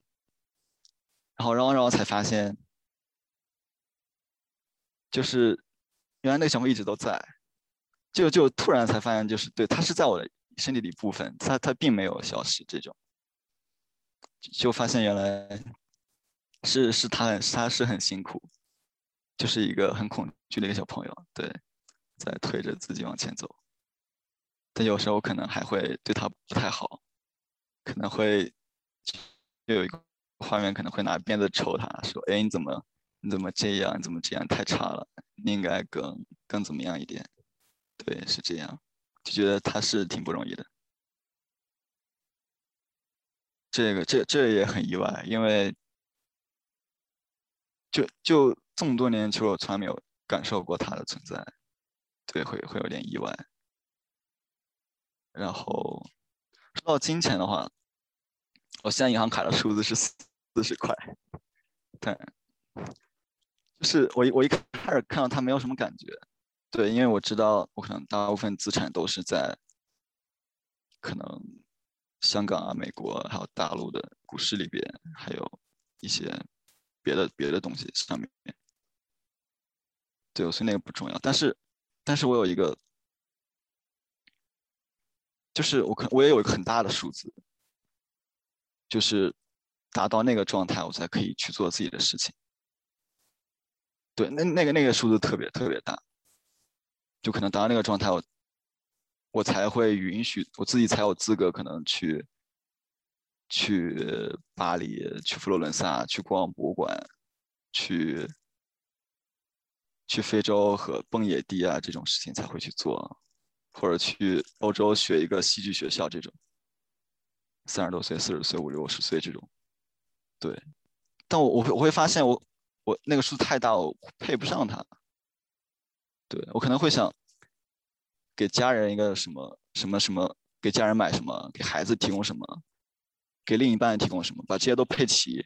然后，然后，然后才发现，就是原来那个小朋友一直都在，就就突然才发现，就是对他是在我的。身体的一部分，他他并没有消失，这种就发现原来是是他很他是很辛苦，就是一个很恐惧的一个小朋友，对，在推着自己往前走。但有时候可能还会对他不太好，可能会又有一个画面，可能会拿鞭子抽他，说：“哎，你怎么你怎么这样？你怎么这样？太差了，你应该更更怎么样一点？”对，是这样。就觉得他是挺不容易的，这个这这也很意外，因为就就这么多年，其实我从来没有感受过他的存在，对，会会有点意外。然后说到金钱的话，我现在银行卡的数字是四十块，对，是我一我一开始看到他没有什么感觉。对，因为我知道我可能大部分资产都是在可能香港啊、美国还有大陆的股市里边，还有一些别的别的东西上面。对，所以那个不重要。但是，但是我有一个，就是我可我也有一个很大的数字，就是达到那个状态，我才可以去做自己的事情。对，那那个那个数字特别特别大。就可能达到那个状态，我我才会允许我自己才有资格可能去去巴黎、去佛罗伦萨、去逛博物馆、去去非洲和蹦野地啊这种事情才会去做，或者去欧洲学一个戏剧学校这种，三十多岁、四十岁、五六十岁这种，对，但我我会我会发现我我那个数太大，我配不上他。对我可能会想给家人一个什么什么什么，给家人买什么，给孩子提供什么，给另一半提供什么，把这些都配齐，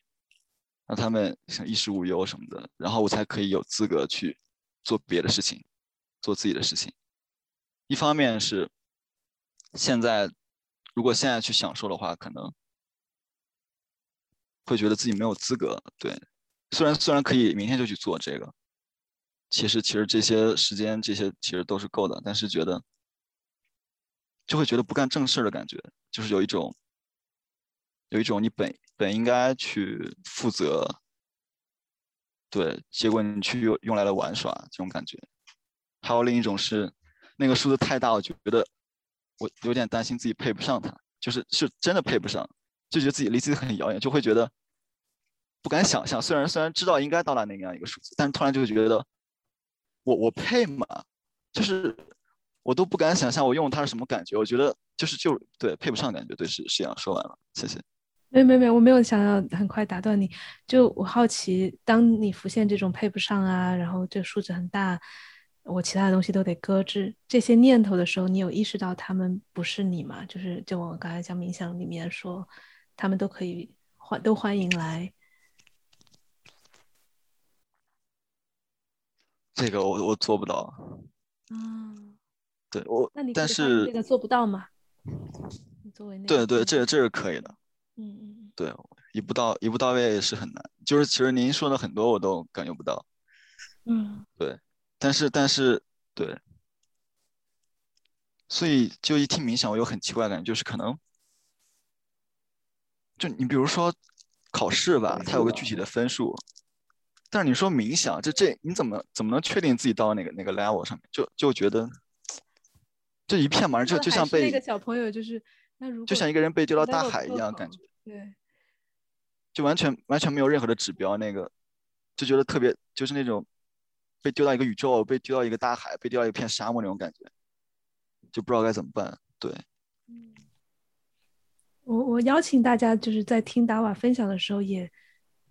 让他们像衣食无忧什么的，然后我才可以有资格去做别的事情，做自己的事情。一方面是现在如果现在去享受的话，可能会觉得自己没有资格。对，虽然虽然可以明天就去做这个。其实，其实这些时间，这些其实都是够的，但是觉得就会觉得不干正事的感觉，就是有一种有一种你本本应该去负责，对，结果你去用用来了玩耍这种感觉。还有另一种是那个数字太大，我觉得我有点担心自己配不上它，就是是真的配不上，就觉得自己离自己很遥远，就会觉得不敢想象。虽然虽然知道应该到达那样一个数字，但突然就觉得。我我配吗？就是我都不敢想象我用它是什么感觉。我觉得就是就对配不上感觉。对，是是这样。说完了，谢谢。没没没，我没有想要很快打断你。就我好奇，当你浮现这种配不上啊，然后这数字很大，我其他的东西都得搁置这些念头的时候，你有意识到他们不是你吗？就是就我刚才讲冥想里面说，他们都可以欢都欢迎来。这个我我做不到。嗯，对我那你，但是这个做不到吗？作为那对对，这这是可以的。嗯嗯对，一步到一步到位是很难。就是其实您说的很多我都感觉不到。嗯，对，但是但是对，所以就一听冥想，我有很奇怪的感觉，就是可能，就你比如说考试吧，它有个具体的分数，但是你说冥想，就这你怎么怎么能确定自己到那个那个 level 上面？就就觉得这一片茫然，就就像被那个小朋友就是那如果就像一个人被丢到大海一样感觉，对，就完全完全没有任何的指标，那个就觉得特别就是那种。被丢到一个宇宙，被丢到一个大海，被丢到一片沙漠那种感觉，就不知道该怎么办。对，嗯，我我邀请大家就是在听达瓦分享的时候，也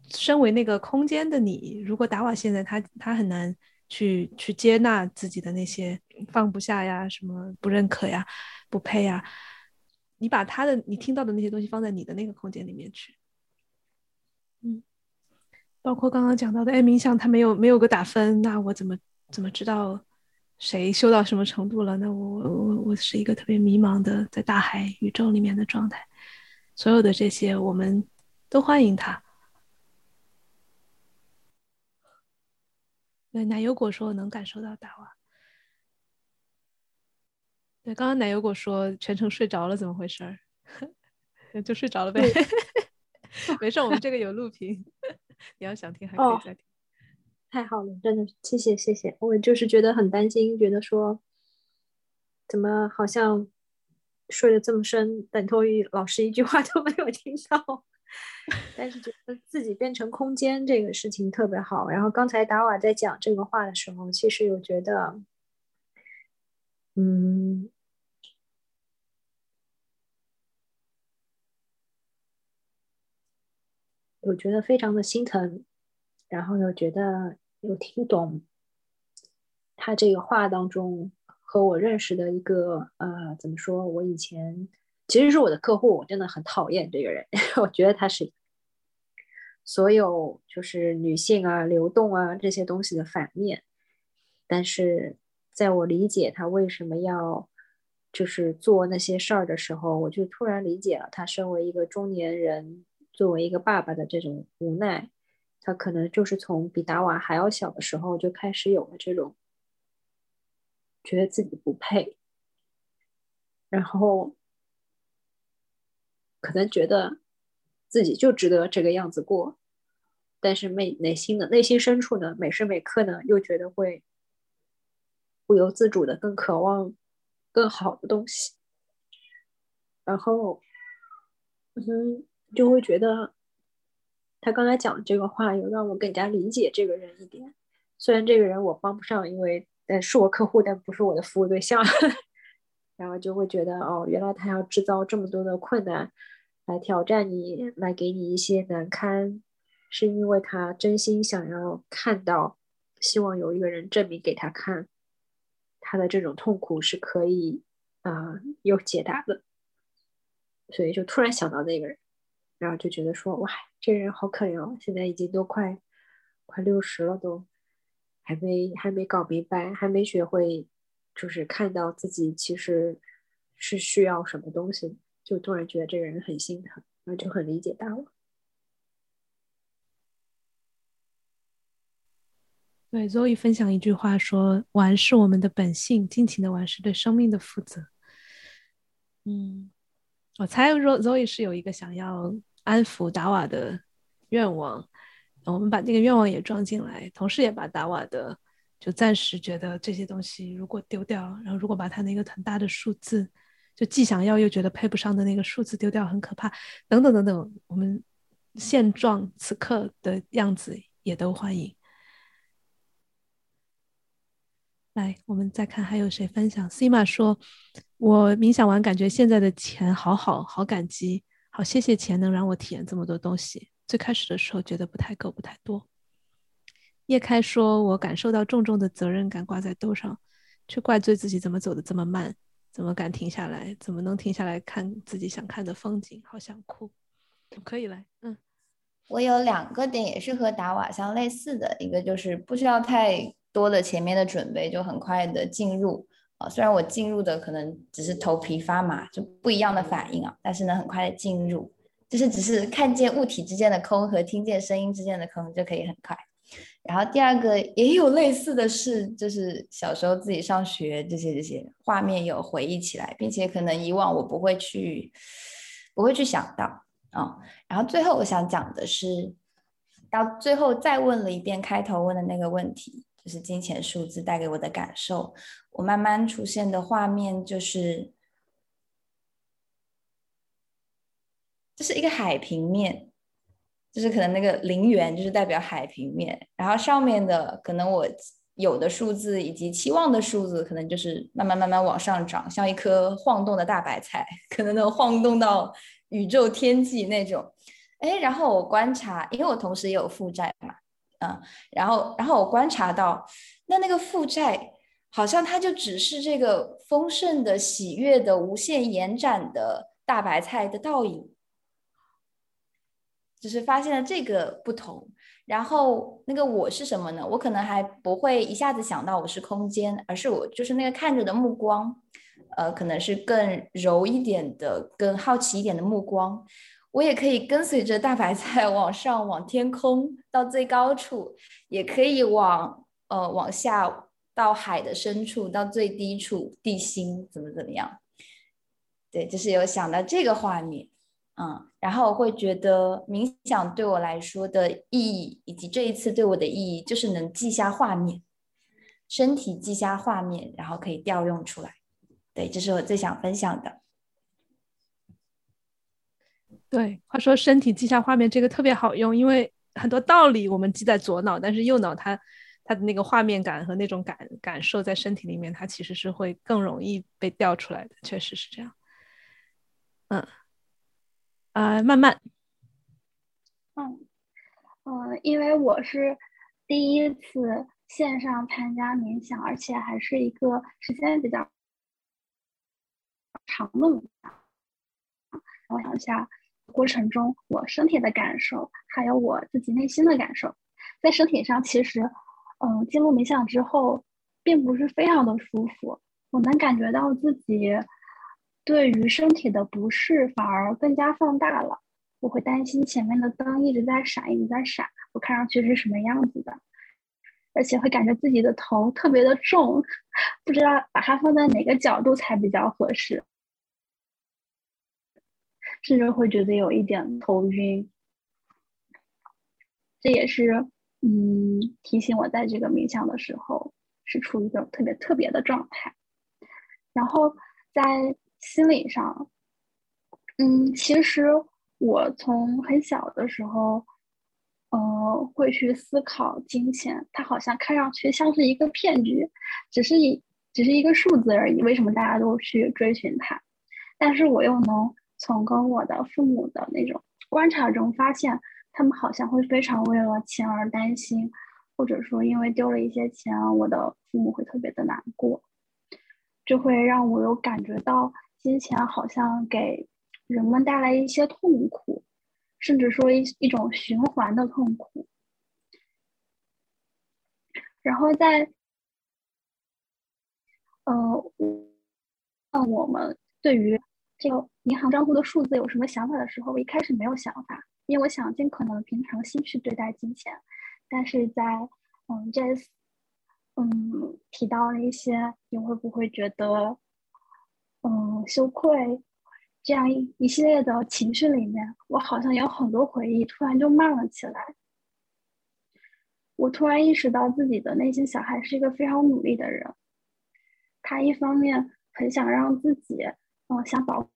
身为那个空间的你，如果达瓦现在他他很难去去接纳自己的那些放不下呀、什么不认可呀、不配呀，你把他的你听到的那些东西放在你的那个空间里面去，嗯。包括刚刚讲到的，哎，冥想他没有没有个打分，那我怎么怎么知道谁修到什么程度了？那我我我是一个特别迷茫的，在大海宇宙里面的状态。所有的这些，我们都欢迎他。对，奶油果说能感受到大娃。对，刚刚奶油果说全程睡着了，怎么回事儿？[laughs] 就睡着了呗。没事，我们这个有录屏。[laughs] 你要想听还可以再听，太好了，真的谢谢谢谢。我就是觉得很担心，觉得说怎么好像睡得这么深，等同于老师一句话都没有听到。但是觉得自己变成空间这个事情特别好。然后刚才达瓦在讲这个话的时候，其实有觉得，嗯。我觉得非常的心疼，然后又觉得有听懂他这个话当中和我认识的一个呃，怎么说？我以前其实是我的客户，我真的很讨厌这个人，[laughs] 我觉得他是所有就是女性啊、流动啊这些东西的反面。但是在我理解他为什么要就是做那些事儿的时候，我就突然理解了他身为一个中年人。作为一个爸爸的这种无奈，他可能就是从比达瓦还要小的时候就开始有了这种觉得自己不配，然后可能觉得自己就值得这个样子过，但是内内心的内心深处呢，每时每刻呢又觉得会不由自主的更渴望更好的东西，然后嗯。就会觉得，他刚才讲这个话，有让我更加理解这个人一点。虽然这个人我帮不上，因为但是我客户，但不是我的服务对象。[laughs] 然后就会觉得，哦，原来他要制造这么多的困难来挑战你，来给你一些难堪，是因为他真心想要看到，希望有一个人证明给他看，他的这种痛苦是可以啊有解答的。所以就突然想到那个人。然后就觉得说，哇，这人好可怜哦！现在已经都快快六十了，都还没还没搞明白，还没学会，就是看到自己其实是需要什么东西，就突然觉得这个人很心疼，然后就很理解他了。对，Zoe 分享一句话说：“玩是我们的本性，尽情的玩是对生命的负责。”嗯。我猜 Zoe 是有一个想要安抚达瓦的愿望，我们把这个愿望也装进来，同时也把达瓦的就暂时觉得这些东西如果丢掉，然后如果把他那个很大的数字，就既想要又觉得配不上的那个数字丢掉很可怕，等等等等，我们现状此刻的样子也都欢迎。来，我们再看还有谁分享？Sima 说：“我冥想完，感觉现在的钱好好，好感激，好谢谢钱能让我体验这么多东西。最开始的时候觉得不太够，不太多。”叶开说：“我感受到重重的责任感挂在兜上，却怪罪自己怎么走的这么慢，怎么敢停下来，怎么能停下来看自己想看的风景？好想哭。”可以来，嗯，我有两个点也是和达瓦相类似的，一个就是不需要太。多的前面的准备就很快的进入，啊，虽然我进入的可能只是头皮发麻，就不一样的反应啊，但是呢，很快的进入，就是只是看见物体之间的空和听见声音之间的空就可以很快。然后第二个也有类似的事，就是小时候自己上学这些这些画面有回忆起来，并且可能以往我不会去不会去想到啊。然后最后我想讲的是，到最后再问了一遍开头问的那个问题，就是金钱数字带给我的感受。我慢慢出现的画面就是，这是一个海平面。就是可能那个零元就是代表海平面，然后上面的可能我有的数字以及期望的数字，可能就是慢慢慢慢往上涨，像一颗晃动的大白菜，可能能晃动到宇宙天际那种。哎，然后我观察，因为我同时也有负债嘛，嗯，然后然后我观察到，那那个负债好像它就只是这个丰盛的、喜悦的、无限延展的大白菜的倒影。只是发现了这个不同，然后那个我是什么呢？我可能还不会一下子想到我是空间，而是我就是那个看着的目光，呃，可能是更柔一点的、更好奇一点的目光。我也可以跟随着大白菜 [laughs] 往上，往天空到最高处，也可以往呃往下到海的深处，到最低处地心怎么怎么样？对，就是有想到这个画面。嗯，然后我会觉得冥想对我来说的意义，以及这一次对我的意义，就是能记下画面，身体记下画面，然后可以调用出来。对，这是我最想分享的。对，话说身体记下画面这个特别好用，因为很多道理我们记在左脑，但是右脑它它的那个画面感和那种感感受在身体里面，它其实是会更容易被调出来的，确实是这样。嗯。啊，慢慢。嗯，嗯，因为我是第一次线上参加冥想，而且还是一个时间比较长的冥想。我想一下，过程中我身体的感受，还有我自己内心的感受。在身体上，其实，嗯，进入冥想之后，并不是非常的舒服。我能感觉到自己。对于身体的不适反而更加放大了，我会担心前面的灯一直在闪，一直在闪，我看上去是什么样子的，而且会感觉自己的头特别的重，不知道把它放在哪个角度才比较合适，甚至会觉得有一点头晕。这也是嗯提醒我在这个冥想的时候是处于一种特别特别的状态，然后在。心理上，嗯，其实我从很小的时候，呃，会去思考金钱，它好像看上去像是一个骗局，只是一只是一个数字而已。为什么大家都去追寻它？但是我又能从跟我的父母的那种观察中发现，他们好像会非常为了钱而担心，或者说因为丢了一些钱，我的父母会特别的难过，就会让我有感觉到。金钱好像给人们带来一些痛苦，甚至说一一种循环的痛苦。然后在，呃，问我们对于这个银行账户的数字有什么想法的时候，我一开始没有想法，因为我想尽可能平常心去对待金钱。但是在嗯这次嗯提到了一些，你会不会觉得？嗯，羞愧这样一一系列的情绪里面，我好像有很多回忆突然就慢了起来。我突然意识到自己的内心小孩是一个非常努力的人，他一方面很想让自己，嗯，想保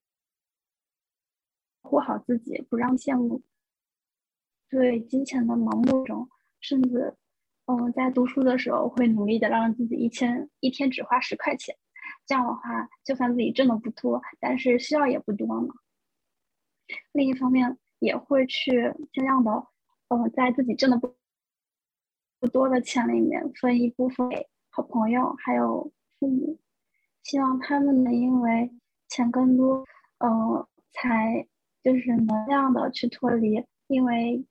护好自己，不让陷入对金钱的盲目中，甚至，嗯，在读书的时候会努力的让自己一千一天只花十块钱。这样的话，就算自己挣的不多，但是需要也不多嘛。另一方面，也会去尽量的，呃，在自己挣的不不多的钱里面分一部分给好朋友，还有父母，希望他们能因为钱更多，呃，才就是能量的去脱离，因为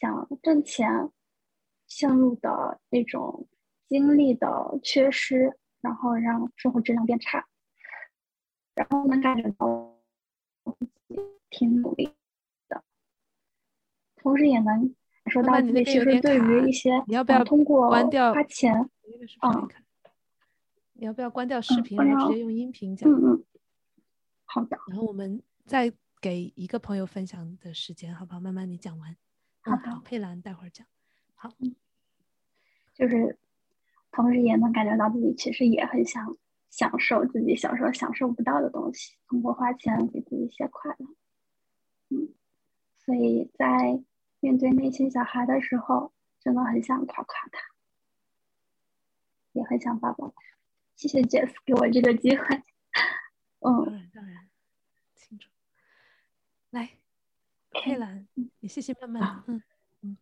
想挣钱陷入的那种精力的缺失。然后让生活质量变差，然后能感觉到自己挺努力的，同时也能感受到自己其实对于一些你要不要通过关掉花钱，那个视频嗯？你要不要关掉视嗯频，直接用音频讲？嗯嗯，好的，然后我们再给一个朋友分享的时间，好不好？慢慢你讲完。嗯好的好，佩兰待会儿讲。好，就是同时也能感觉到自己其实也很想享受自己小时候享受不到的东西，通过花钱给自己一些快乐。嗯，所以在面对内心小孩的时候，真的很想夸夸他，也很想抱抱他。谢谢 Jess 给我这个机会。当嗯，然当然，清楚。来，佩兰，你谢谢慢慢的，嗯嗯，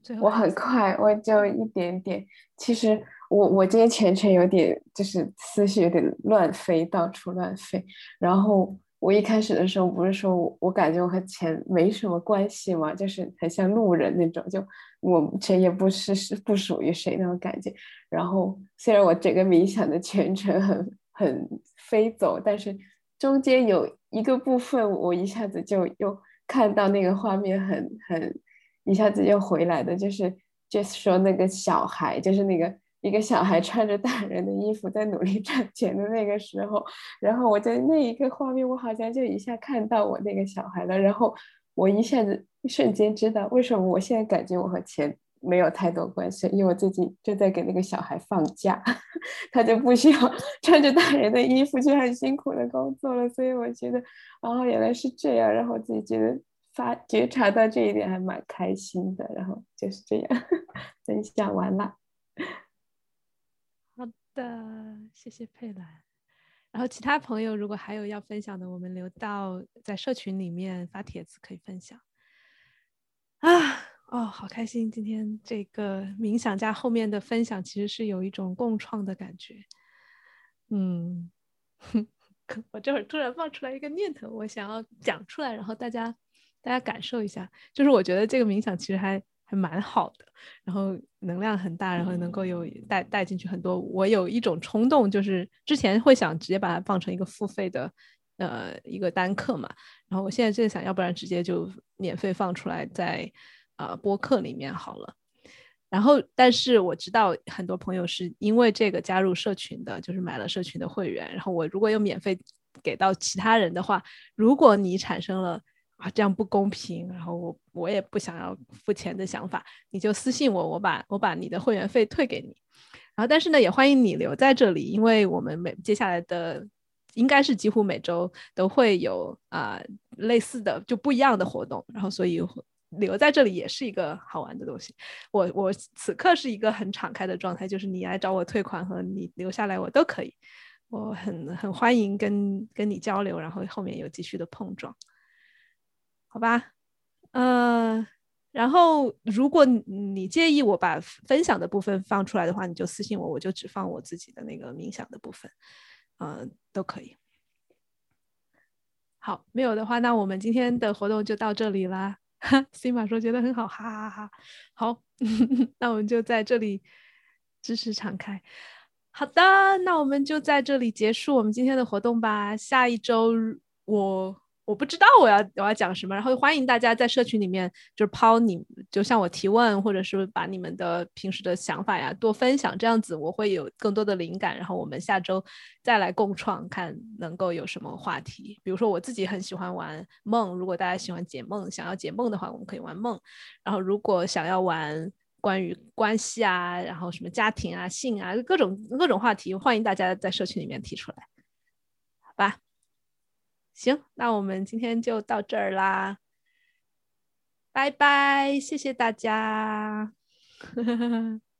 最后我很快，我就一点点。其实我我今天全程有点就是思绪有点乱飞，到处乱飞。然后我一开始的时候不是说我我感觉我和钱没什么关系嘛，就是很像路人那种，就我谁也不是是不属于谁那种感觉。然后虽然我整个冥想的全程很很飞走，但是中间有一个部分我一下子就又看到那个画面很很。一下子又回来的，就是 just 说那个小孩，就是那个一个小孩穿着大人的衣服在努力赚钱的那个时候，然后我在那一个画面，我好像就一下看到我那个小孩了，然后我一下子瞬间知道为什么我现在感觉我和钱没有太多关系，因为我最近就在给那个小孩放假，[laughs] 他就不需要穿着大人的衣服去很辛苦的工作了，所以我觉得哦原来是这样，然后我自己觉得。发觉察到这一点还蛮开心的，然后就是这样 [laughs] 分享完了。好的，谢谢佩兰。然后其他朋友如果还有要分享的，我们留到在社群里面发帖子可以分享。啊，哦，好开心！今天这个冥想加后面的分享，其实是有一种共创的感觉。嗯，[laughs] 我这会儿突然冒出来一个念头，我想要讲出来，然后大家。大家感受一下，就是我觉得这个冥想其实还还蛮好的，然后能量很大，然后能够有带带进去很多。我有一种冲动，就是之前会想直接把它放成一个付费的呃一个单课嘛，然后我现在就想，要不然直接就免费放出来在呃播客里面好了。然后，但是我知道很多朋友是因为这个加入社群的，就是买了社群的会员。然后我如果有免费给到其他人的话，如果你产生了。啊，这样不公平！然后我我也不想要付钱的想法，你就私信我，我把我把你的会员费退给你。然后，但是呢，也欢迎你留在这里，因为我们每接下来的应该是几乎每周都会有啊、类似的就不一样的活动。然后，所以留在这里也是一个好玩的东西。我我此刻是一个很敞开的状态，就是你来找我退款和你留下来我都可以，我很很欢迎跟跟你交流，然后后面有继续的碰撞。好吧，呃，然后如果你介意我把分享的部分放出来的话，你就私信我，我就只放我自己的那个冥想的部分，呃，都可以。好，没有的话，那我们今天的活动就到这里啦。西马说觉得很好，哈哈哈哈。好，[laughs] 那我们就在这里支持敞开。好的，那我们就在这里结束我们今天的活动吧。下一周我。我不知道我要我要讲什么，然后欢迎大家在社群里面就是抛你，就向我提问，或者是把你们的平时的想法呀多分享，这样子我会有更多的灵感，然后我们下周再来共创，看能够有什么话题。比如说我自己很喜欢玩梦，如果大家喜欢解梦，想要解梦的话，我们可以玩梦。然后如果想要玩关于关系啊，然后什么家庭啊、性啊各种各种话题，欢迎大家在社群里面提出来，好吧？行，那我们今天就到这儿啦，拜拜，谢谢大家。[laughs]